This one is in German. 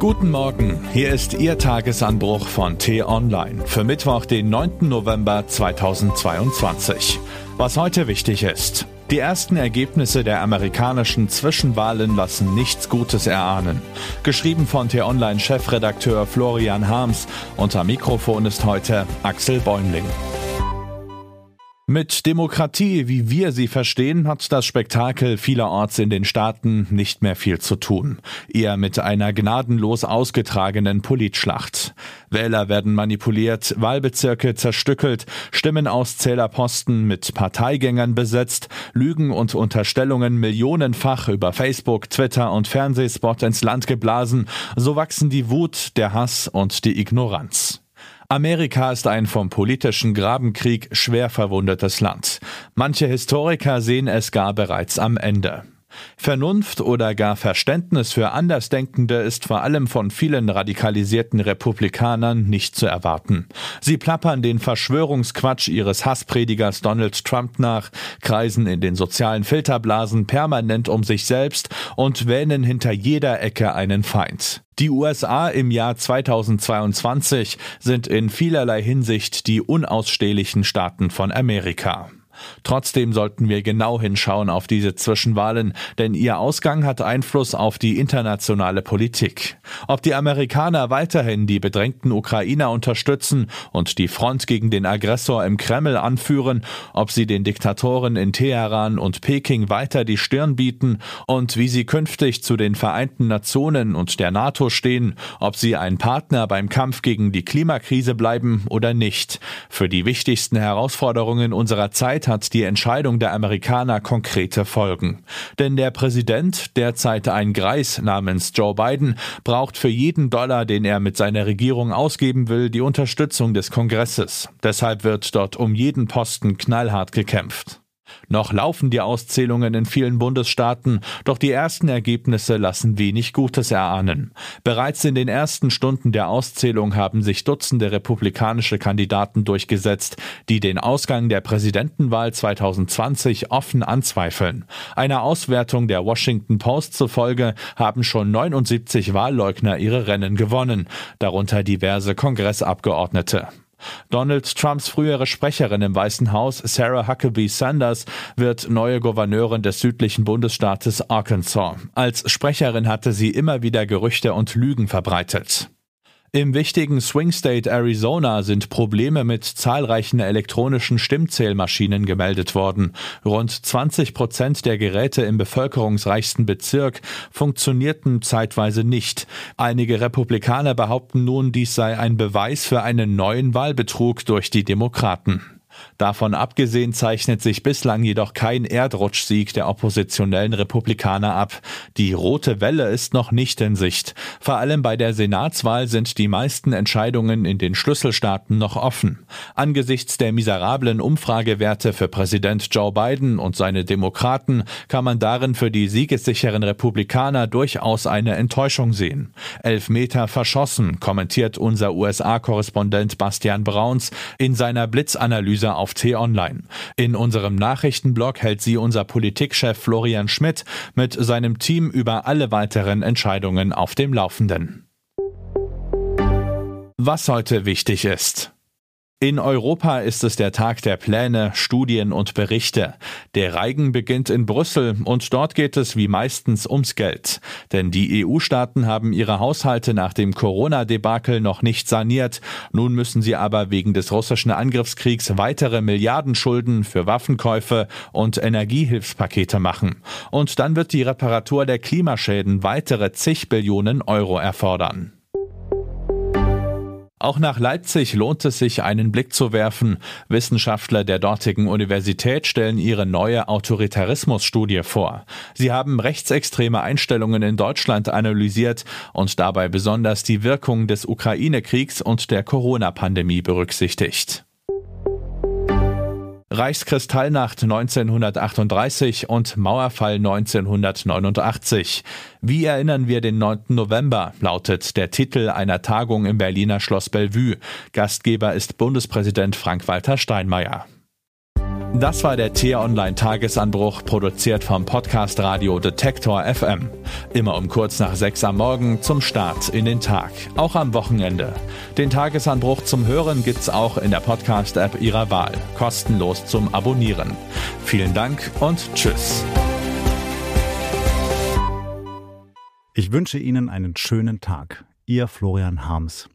Guten Morgen, hier ist Ihr Tagesanbruch von T-Online für Mittwoch, den 9. November 2022. Was heute wichtig ist. Die ersten Ergebnisse der amerikanischen Zwischenwahlen lassen nichts Gutes erahnen. Geschrieben von T-Online-Chefredakteur Florian Harms. Unter Mikrofon ist heute Axel Bäumling. Mit Demokratie, wie wir sie verstehen, hat das Spektakel vielerorts in den Staaten nicht mehr viel zu tun. Eher mit einer gnadenlos ausgetragenen Politschlacht. Wähler werden manipuliert, Wahlbezirke zerstückelt, Stimmenauszählerposten mit Parteigängern besetzt, Lügen und Unterstellungen millionenfach über Facebook, Twitter und Fernsehspot ins Land geblasen. So wachsen die Wut, der Hass und die Ignoranz. Amerika ist ein vom politischen Grabenkrieg schwer verwundetes Land. Manche Historiker sehen es gar bereits am Ende. Vernunft oder gar Verständnis für Andersdenkende ist vor allem von vielen radikalisierten Republikanern nicht zu erwarten. Sie plappern den Verschwörungsquatsch ihres Hasspredigers Donald Trump nach, kreisen in den sozialen Filterblasen permanent um sich selbst und wähnen hinter jeder Ecke einen Feind. Die USA im Jahr 2022 sind in vielerlei Hinsicht die unausstehlichen Staaten von Amerika. Trotzdem sollten wir genau hinschauen auf diese Zwischenwahlen, denn ihr Ausgang hat Einfluss auf die internationale Politik. Ob die Amerikaner weiterhin die bedrängten Ukrainer unterstützen und die Front gegen den Aggressor im Kreml anführen, ob sie den Diktatoren in Teheran und Peking weiter die Stirn bieten und wie sie künftig zu den Vereinten Nationen und der NATO stehen, ob sie ein Partner beim Kampf gegen die Klimakrise bleiben oder nicht. Für die wichtigsten Herausforderungen unserer Zeit hat die Entscheidung der Amerikaner konkrete Folgen. Denn der Präsident, derzeit ein Greis namens Joe Biden, braucht für jeden Dollar, den er mit seiner Regierung ausgeben will, die Unterstützung des Kongresses. Deshalb wird dort um jeden Posten knallhart gekämpft. Noch laufen die Auszählungen in vielen Bundesstaaten, doch die ersten Ergebnisse lassen wenig Gutes erahnen. Bereits in den ersten Stunden der Auszählung haben sich Dutzende republikanische Kandidaten durchgesetzt, die den Ausgang der Präsidentenwahl 2020 offen anzweifeln. Einer Auswertung der Washington Post zufolge haben schon 79 Wahlleugner ihre Rennen gewonnen, darunter diverse Kongressabgeordnete. Donald Trumps frühere Sprecherin im Weißen Haus, Sarah Huckabee Sanders, wird neue Gouverneurin des südlichen Bundesstaates Arkansas. Als Sprecherin hatte sie immer wieder Gerüchte und Lügen verbreitet. Im wichtigen Swing State Arizona sind Probleme mit zahlreichen elektronischen Stimmzählmaschinen gemeldet worden. Rund 20 Prozent der Geräte im bevölkerungsreichsten Bezirk funktionierten zeitweise nicht. Einige Republikaner behaupten nun, dies sei ein Beweis für einen neuen Wahlbetrug durch die Demokraten. Davon abgesehen zeichnet sich bislang jedoch kein Erdrutschsieg der oppositionellen Republikaner ab. Die rote Welle ist noch nicht in Sicht. Vor allem bei der Senatswahl sind die meisten Entscheidungen in den Schlüsselstaaten noch offen. Angesichts der miserablen Umfragewerte für Präsident Joe Biden und seine Demokraten kann man darin für die siegessicheren Republikaner durchaus eine Enttäuschung sehen. Elf Meter verschossen, kommentiert unser USA-Korrespondent Bastian Brauns in seiner Blitzanalyse auf T-Online. In unserem Nachrichtenblog hält sie unser Politikchef Florian Schmidt mit seinem Team über alle weiteren Entscheidungen auf dem Laufenden. Was heute wichtig ist. In Europa ist es der Tag der Pläne, Studien und Berichte. Der Reigen beginnt in Brüssel und dort geht es wie meistens ums Geld. Denn die EU-Staaten haben ihre Haushalte nach dem Corona-Debakel noch nicht saniert. Nun müssen sie aber wegen des russischen Angriffskriegs weitere Milliardenschulden für Waffenkäufe und Energiehilfspakete machen. Und dann wird die Reparatur der Klimaschäden weitere zig Billionen Euro erfordern. Auch nach Leipzig lohnt es sich, einen Blick zu werfen. Wissenschaftler der dortigen Universität stellen ihre neue Autoritarismusstudie vor. Sie haben rechtsextreme Einstellungen in Deutschland analysiert und dabei besonders die Wirkung des Ukraine-Kriegs und der Corona-Pandemie berücksichtigt. Reichskristallnacht 1938 und Mauerfall 1989. Wie erinnern wir den 9. November, lautet der Titel einer Tagung im Berliner Schloss Bellevue. Gastgeber ist Bundespräsident Frank-Walter Steinmeier. Das war der T-Online Tagesanbruch, produziert vom Podcast Radio Detektor FM. Immer um kurz nach sechs am Morgen zum Start in den Tag, auch am Wochenende. Den Tagesanbruch zum Hören gibt's auch in der Podcast-App Ihrer Wahl, kostenlos zum Abonnieren. Vielen Dank und Tschüss. Ich wünsche Ihnen einen schönen Tag. Ihr Florian Harms.